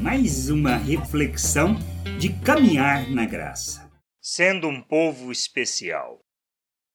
mais uma reflexão de caminhar na graça. Sendo um povo especial.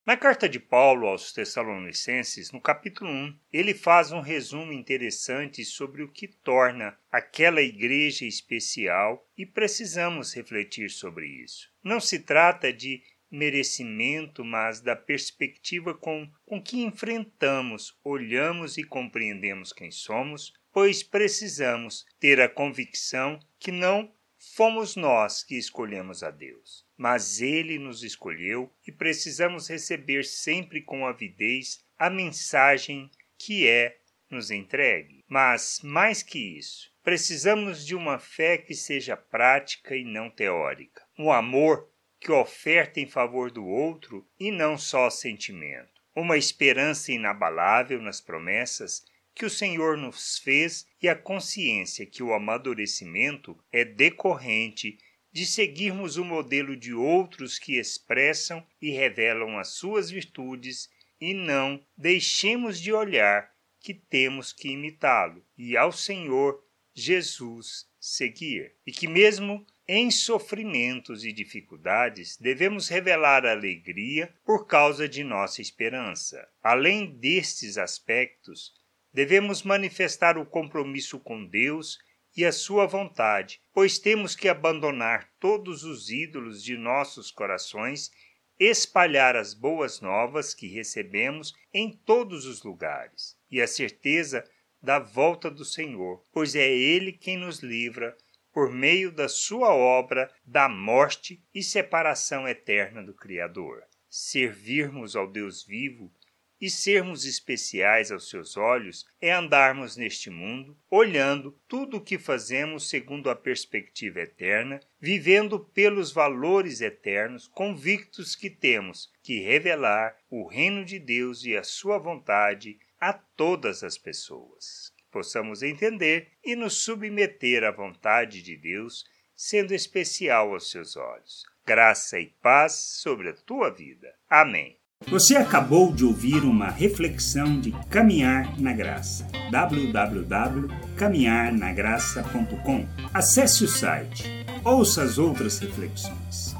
Na carta de Paulo aos Tessalonicenses, no capítulo 1, ele faz um resumo interessante sobre o que torna aquela igreja especial e precisamos refletir sobre isso. Não se trata de merecimento, mas da perspectiva com, com que enfrentamos, olhamos e compreendemos quem somos, pois precisamos ter a convicção que não fomos nós que escolhemos a Deus, mas Ele nos escolheu e precisamos receber sempre com avidez a mensagem que é nos entregue. Mas, mais que isso, precisamos de uma fé que seja prática e não teórica, um amor que oferta em favor do outro e não só sentimento, uma esperança inabalável nas promessas que o Senhor nos fez e a consciência que o amadurecimento é decorrente de seguirmos o modelo de outros que expressam e revelam as suas virtudes e não deixemos de olhar que temos que imitá-lo e ao Senhor Jesus seguir. E que mesmo em sofrimentos e dificuldades, devemos revelar alegria por causa de nossa esperança. Além destes aspectos, devemos manifestar o compromisso com Deus e a sua vontade, pois temos que abandonar todos os ídolos de nossos corações, espalhar as boas novas que recebemos em todos os lugares e a certeza da volta do Senhor, pois é Ele quem nos livra por meio da sua obra da morte e separação eterna do Criador. Servirmos ao Deus vivo e sermos especiais aos seus olhos é andarmos neste mundo, olhando tudo o que fazemos segundo a perspectiva eterna, vivendo pelos valores eternos, convictos que temos que revelar o reino de Deus e a sua vontade a todas as pessoas possamos entender e nos submeter à vontade de Deus, sendo especial aos seus olhos. Graça e paz sobre a tua vida. Amém. Você acabou de ouvir uma reflexão de Caminhar na Graça. www.caminharnagraça.com. Acesse o site. Ouça as outras reflexões.